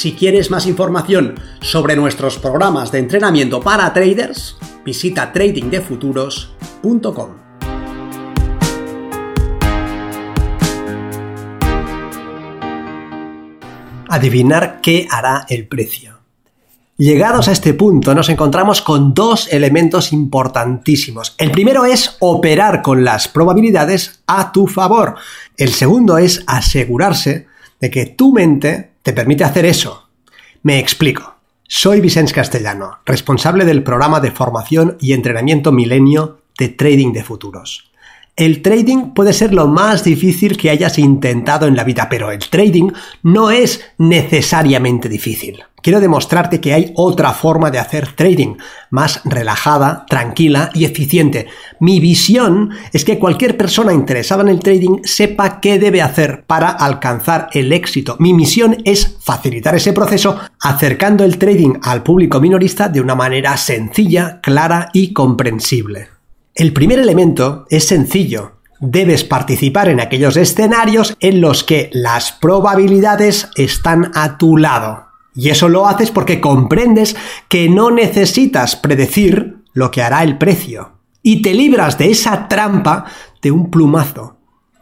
Si quieres más información sobre nuestros programas de entrenamiento para traders, visita tradingdefuturos.com. Adivinar qué hará el precio. Llegados a este punto nos encontramos con dos elementos importantísimos. El primero es operar con las probabilidades a tu favor. El segundo es asegurarse de que tu mente te permite hacer eso. Me explico. Soy Vicente Castellano, responsable del programa de formación y entrenamiento milenio de trading de futuros. El trading puede ser lo más difícil que hayas intentado en la vida, pero el trading no es necesariamente difícil. Quiero demostrarte que hay otra forma de hacer trading, más relajada, tranquila y eficiente. Mi visión es que cualquier persona interesada en el trading sepa qué debe hacer para alcanzar el éxito. Mi misión es facilitar ese proceso acercando el trading al público minorista de una manera sencilla, clara y comprensible. El primer elemento es sencillo. Debes participar en aquellos escenarios en los que las probabilidades están a tu lado. Y eso lo haces porque comprendes que no necesitas predecir lo que hará el precio. Y te libras de esa trampa de un plumazo.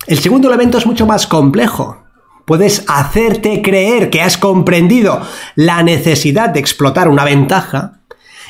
El segundo elemento es mucho más complejo. Puedes hacerte creer que has comprendido la necesidad de explotar una ventaja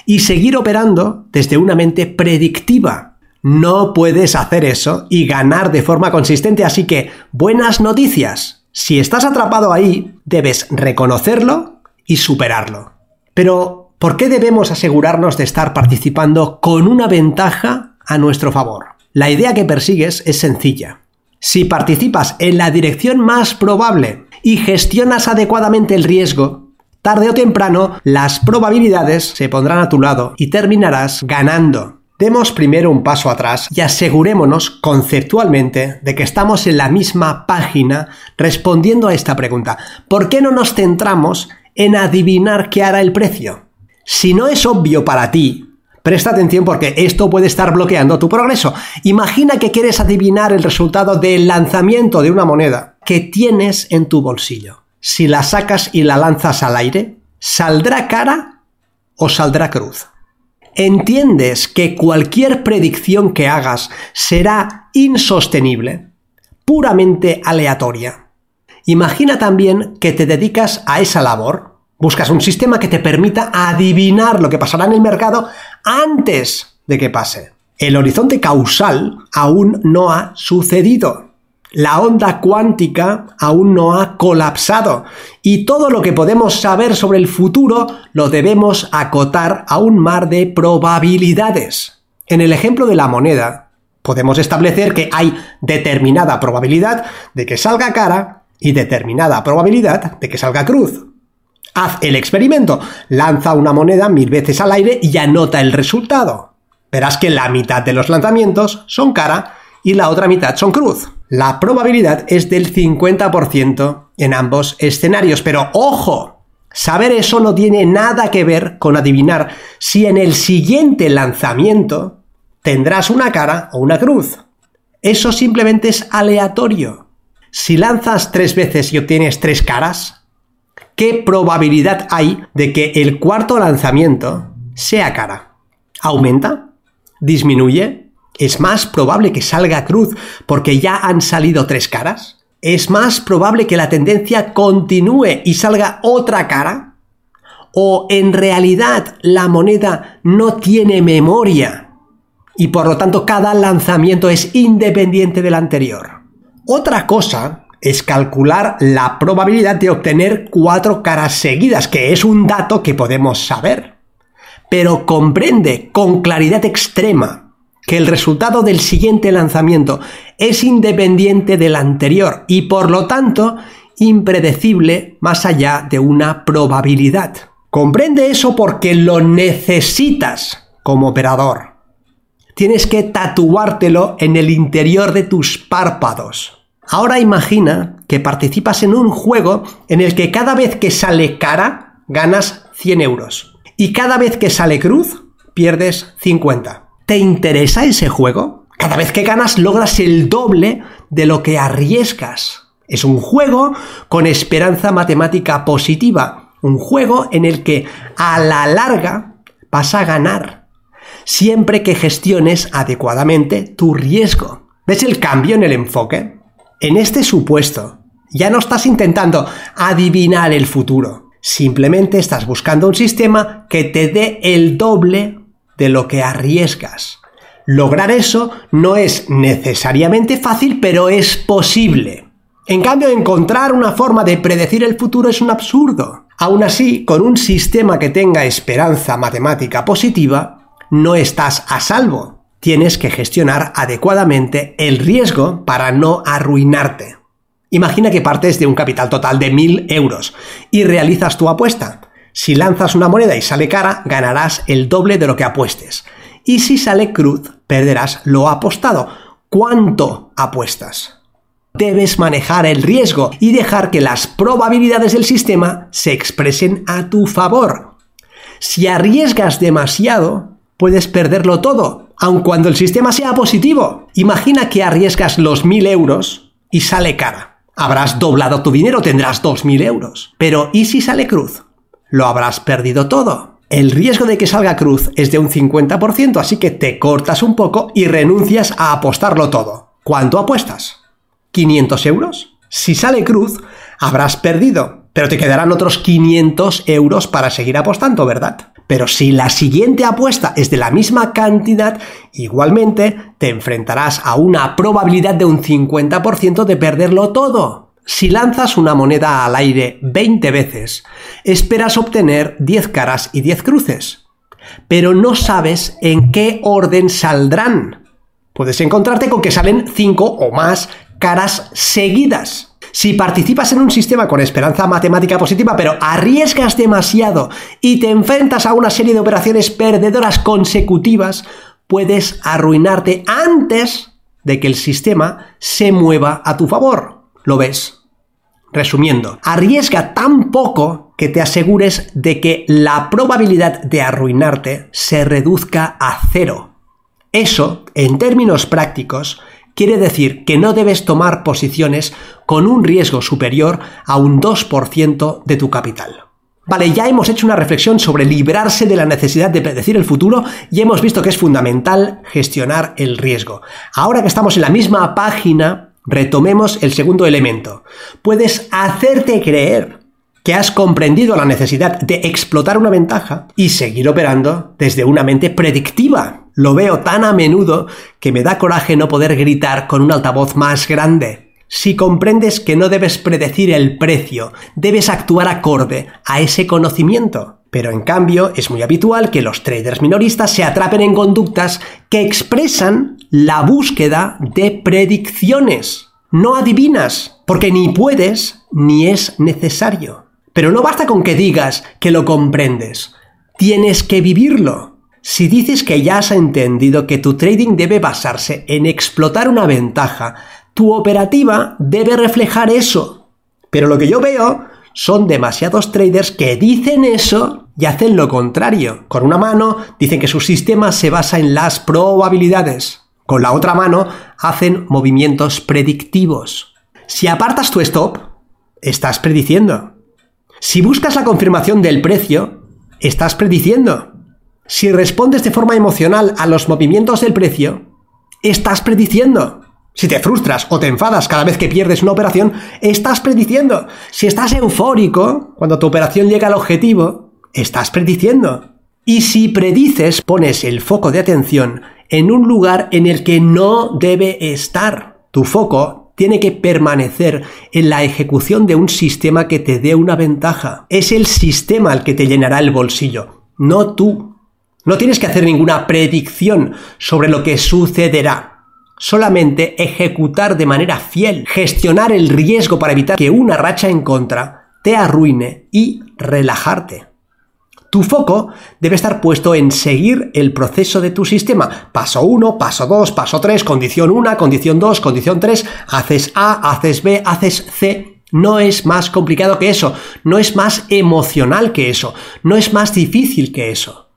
y seguir operando desde una mente predictiva. No puedes hacer eso y ganar de forma consistente, así que buenas noticias. Si estás atrapado ahí, debes reconocerlo y superarlo. Pero, ¿por qué debemos asegurarnos de estar participando con una ventaja a nuestro favor? La idea que persigues es sencilla. Si participas en la dirección más probable y gestionas adecuadamente el riesgo, Tarde o temprano, las probabilidades se pondrán a tu lado y terminarás ganando. Demos primero un paso atrás y asegurémonos conceptualmente de que estamos en la misma página respondiendo a esta pregunta. ¿Por qué no nos centramos en adivinar qué hará el precio? Si no es obvio para ti, Presta atención porque esto puede estar bloqueando tu progreso. Imagina que quieres adivinar el resultado del lanzamiento de una moneda que tienes en tu bolsillo si la sacas y la lanzas al aire, ¿saldrá cara o saldrá cruz? ¿Entiendes que cualquier predicción que hagas será insostenible, puramente aleatoria? Imagina también que te dedicas a esa labor, buscas un sistema que te permita adivinar lo que pasará en el mercado antes de que pase. El horizonte causal aún no ha sucedido. La onda cuántica aún no ha colapsado y todo lo que podemos saber sobre el futuro lo debemos acotar a un mar de probabilidades. En el ejemplo de la moneda, podemos establecer que hay determinada probabilidad de que salga cara y determinada probabilidad de que salga cruz. Haz el experimento, lanza una moneda mil veces al aire y anota el resultado. Verás que la mitad de los lanzamientos son cara y la otra mitad son cruz. La probabilidad es del 50% en ambos escenarios, pero ojo, saber eso no tiene nada que ver con adivinar si en el siguiente lanzamiento tendrás una cara o una cruz. Eso simplemente es aleatorio. Si lanzas tres veces y obtienes tres caras, ¿qué probabilidad hay de que el cuarto lanzamiento sea cara? ¿Aumenta? ¿Disminuye? ¿Es más probable que salga cruz porque ya han salido tres caras? ¿Es más probable que la tendencia continúe y salga otra cara? ¿O en realidad la moneda no tiene memoria y por lo tanto cada lanzamiento es independiente del anterior? Otra cosa es calcular la probabilidad de obtener cuatro caras seguidas, que es un dato que podemos saber. Pero comprende con claridad extrema que el resultado del siguiente lanzamiento es independiente del anterior y por lo tanto impredecible más allá de una probabilidad. Comprende eso porque lo necesitas como operador. Tienes que tatuártelo en el interior de tus párpados. Ahora imagina que participas en un juego en el que cada vez que sale cara ganas 100 euros y cada vez que sale cruz pierdes 50. ¿Te interesa ese juego? Cada vez que ganas logras el doble de lo que arriesgas. Es un juego con esperanza matemática positiva, un juego en el que a la larga vas a ganar, siempre que gestiones adecuadamente tu riesgo. ¿Ves el cambio en el enfoque? En este supuesto, ya no estás intentando adivinar el futuro, simplemente estás buscando un sistema que te dé el doble de lo que arriesgas. Lograr eso no es necesariamente fácil, pero es posible. En cambio, encontrar una forma de predecir el futuro es un absurdo. Aún así, con un sistema que tenga esperanza matemática positiva, no estás a salvo tienes que gestionar adecuadamente el riesgo para no arruinarte. Imagina que partes de un capital total de 1000 euros y realizas tu apuesta. Si lanzas una moneda y sale cara, ganarás el doble de lo que apuestes. Y si sale cruz, perderás lo apostado. ¿Cuánto apuestas? Debes manejar el riesgo y dejar que las probabilidades del sistema se expresen a tu favor. Si arriesgas demasiado, puedes perderlo todo aun cuando el sistema sea positivo. Imagina que arriesgas los 1000 euros y sale cara. Habrás doblado tu dinero, tendrás 2000 euros. Pero ¿y si sale cruz? Lo habrás perdido todo. El riesgo de que salga cruz es de un 50%, así que te cortas un poco y renuncias a apostarlo todo. ¿Cuánto apuestas? ¿500 euros? Si sale cruz, habrás perdido, pero te quedarán otros 500 euros para seguir apostando, ¿verdad? Pero si la siguiente apuesta es de la misma cantidad, igualmente te enfrentarás a una probabilidad de un 50% de perderlo todo. Si lanzas una moneda al aire 20 veces, esperas obtener 10 caras y 10 cruces. Pero no sabes en qué orden saldrán. Puedes encontrarte con que salen 5 o más caras seguidas. Si participas en un sistema con esperanza matemática positiva, pero arriesgas demasiado y te enfrentas a una serie de operaciones perdedoras consecutivas, puedes arruinarte antes de que el sistema se mueva a tu favor. ¿Lo ves? Resumiendo, arriesga tan poco que te asegures de que la probabilidad de arruinarte se reduzca a cero. Eso, en términos prácticos, quiere decir que no debes tomar posiciones con un riesgo superior a un 2% de tu capital. Vale, ya hemos hecho una reflexión sobre librarse de la necesidad de predecir el futuro y hemos visto que es fundamental gestionar el riesgo. Ahora que estamos en la misma página, retomemos el segundo elemento. Puedes hacerte creer que has comprendido la necesidad de explotar una ventaja y seguir operando desde una mente predictiva. Lo veo tan a menudo que me da coraje no poder gritar con un altavoz más grande. Si comprendes que no debes predecir el precio, debes actuar acorde a ese conocimiento. Pero en cambio es muy habitual que los traders minoristas se atrapen en conductas que expresan la búsqueda de predicciones. No adivinas, porque ni puedes ni es necesario. Pero no basta con que digas que lo comprendes, tienes que vivirlo. Si dices que ya has entendido que tu trading debe basarse en explotar una ventaja, tu operativa debe reflejar eso. Pero lo que yo veo son demasiados traders que dicen eso y hacen lo contrario. Con una mano dicen que su sistema se basa en las probabilidades. Con la otra mano hacen movimientos predictivos. Si apartas tu stop, estás prediciendo. Si buscas la confirmación del precio, estás prediciendo. Si respondes de forma emocional a los movimientos del precio, estás prediciendo. Si te frustras o te enfadas cada vez que pierdes una operación, estás prediciendo. Si estás eufórico cuando tu operación llega al objetivo, estás prediciendo. Y si predices, pones el foco de atención en un lugar en el que no debe estar. Tu foco tiene que permanecer en la ejecución de un sistema que te dé una ventaja. Es el sistema el que te llenará el bolsillo, no tú. No tienes que hacer ninguna predicción sobre lo que sucederá. solamente ejecutar de manera fiel, gestionar el riesgo para evitar que una racha en contra te arruine y relajarte. Tu foco debe estar puesto en seguir el proceso de tu sistema. Paso 1, paso 2, paso 3, condición 1, condición 2, condición 3, haces A, haces B, haces C. No es más complicado que eso, no es más emocional que eso, no es más difícil que eso.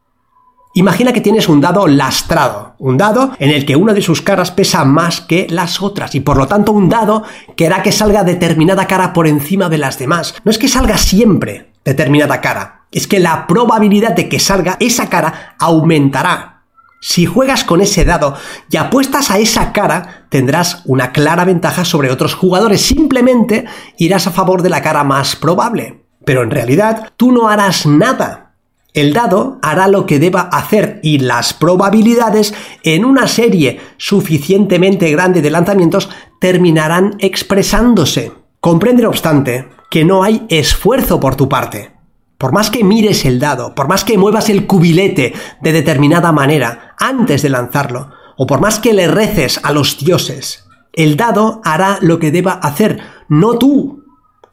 Imagina que tienes un dado lastrado, un dado en el que una de sus caras pesa más que las otras y por lo tanto un dado que hará que salga determinada cara por encima de las demás. No es que salga siempre determinada cara, es que la probabilidad de que salga esa cara aumentará. Si juegas con ese dado y apuestas a esa cara, tendrás una clara ventaja sobre otros jugadores. Simplemente irás a favor de la cara más probable. Pero en realidad tú no harás nada el dado hará lo que deba hacer y las probabilidades en una serie suficientemente grande de lanzamientos terminarán expresándose. Comprende, no obstante, que no hay esfuerzo por tu parte. Por más que mires el dado, por más que muevas el cubilete de determinada manera antes de lanzarlo, o por más que le reces a los dioses, el dado hará lo que deba hacer, no tú.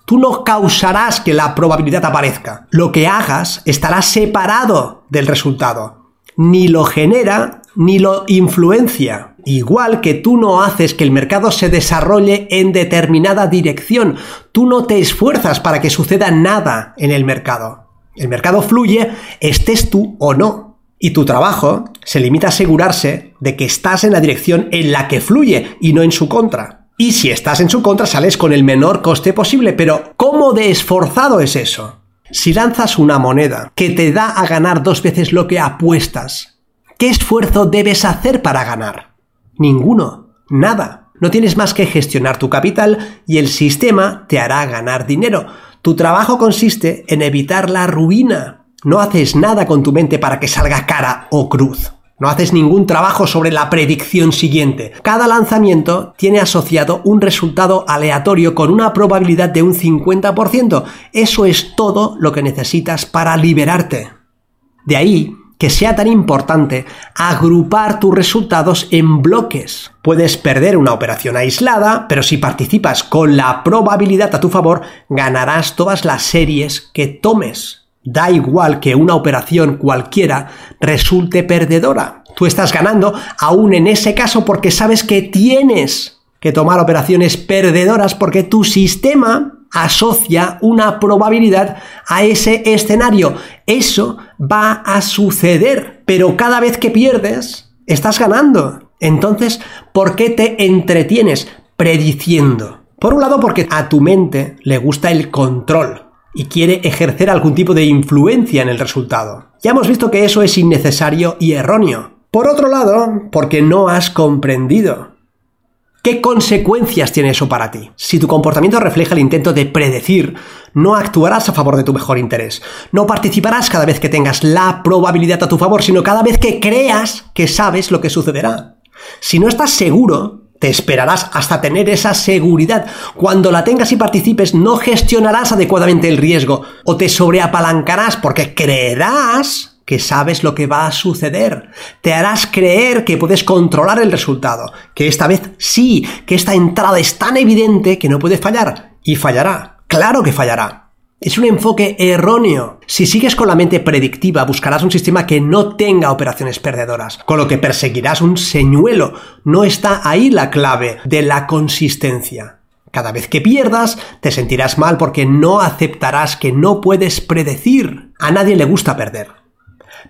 Tú no causarás que la probabilidad aparezca. Lo que hagas estará separado del resultado. Ni lo genera ni lo influencia. Igual que tú no haces que el mercado se desarrolle en determinada dirección. Tú no te esfuerzas para que suceda nada en el mercado. El mercado fluye, estés tú o no. Y tu trabajo se limita a asegurarse de que estás en la dirección en la que fluye y no en su contra. Y si estás en su contra, sales con el menor coste posible. Pero, ¿cómo de esforzado es eso? Si lanzas una moneda que te da a ganar dos veces lo que apuestas, ¿qué esfuerzo debes hacer para ganar? Ninguno. Nada. No tienes más que gestionar tu capital y el sistema te hará ganar dinero. Tu trabajo consiste en evitar la ruina. No haces nada con tu mente para que salga cara o cruz. No haces ningún trabajo sobre la predicción siguiente. Cada lanzamiento tiene asociado un resultado aleatorio con una probabilidad de un 50%. Eso es todo lo que necesitas para liberarte. De ahí que sea tan importante agrupar tus resultados en bloques. Puedes perder una operación aislada, pero si participas con la probabilidad a tu favor, ganarás todas las series que tomes. Da igual que una operación cualquiera resulte perdedora. Tú estás ganando aún en ese caso porque sabes que tienes que tomar operaciones perdedoras porque tu sistema asocia una probabilidad a ese escenario. Eso va a suceder, pero cada vez que pierdes, estás ganando. Entonces, ¿por qué te entretienes prediciendo? Por un lado, porque a tu mente le gusta el control y quiere ejercer algún tipo de influencia en el resultado. Ya hemos visto que eso es innecesario y erróneo. Por otro lado, porque no has comprendido. ¿Qué consecuencias tiene eso para ti? Si tu comportamiento refleja el intento de predecir, no actuarás a favor de tu mejor interés. No participarás cada vez que tengas la probabilidad a tu favor, sino cada vez que creas que sabes lo que sucederá. Si no estás seguro, te esperarás hasta tener esa seguridad. Cuando la tengas y participes, no gestionarás adecuadamente el riesgo o te sobreapalancarás porque creerás que sabes lo que va a suceder. Te harás creer que puedes controlar el resultado, que esta vez sí, que esta entrada es tan evidente que no puede fallar. Y fallará. Claro que fallará. Es un enfoque erróneo. Si sigues con la mente predictiva, buscarás un sistema que no tenga operaciones perdedoras, con lo que perseguirás un señuelo. No está ahí la clave de la consistencia. Cada vez que pierdas, te sentirás mal porque no aceptarás que no puedes predecir. A nadie le gusta perder.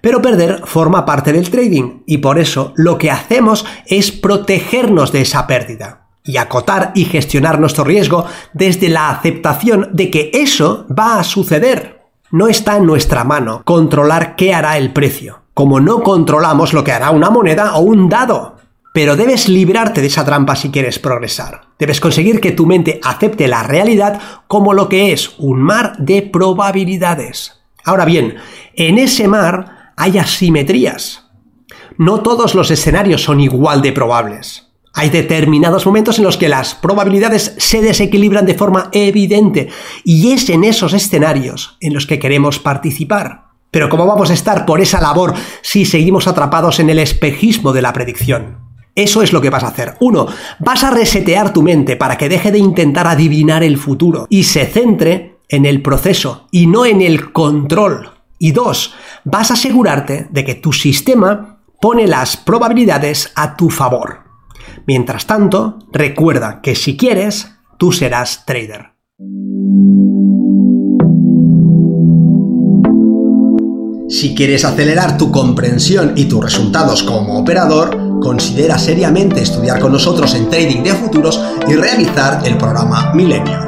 Pero perder forma parte del trading y por eso lo que hacemos es protegernos de esa pérdida y acotar y gestionar nuestro riesgo desde la aceptación de que eso va a suceder. No está en nuestra mano controlar qué hará el precio, como no controlamos lo que hará una moneda o un dado. Pero debes librarte de esa trampa si quieres progresar. Debes conseguir que tu mente acepte la realidad como lo que es un mar de probabilidades. Ahora bien, en ese mar hay asimetrías. No todos los escenarios son igual de probables. Hay determinados momentos en los que las probabilidades se desequilibran de forma evidente y es en esos escenarios en los que queremos participar. Pero ¿cómo vamos a estar por esa labor si seguimos atrapados en el espejismo de la predicción? Eso es lo que vas a hacer. Uno, vas a resetear tu mente para que deje de intentar adivinar el futuro y se centre en el proceso y no en el control. Y dos, vas a asegurarte de que tu sistema pone las probabilidades a tu favor. Mientras tanto, recuerda que si quieres, tú serás trader. Si quieres acelerar tu comprensión y tus resultados como operador, considera seriamente estudiar con nosotros en Trading de Futuros y realizar el programa Milenio.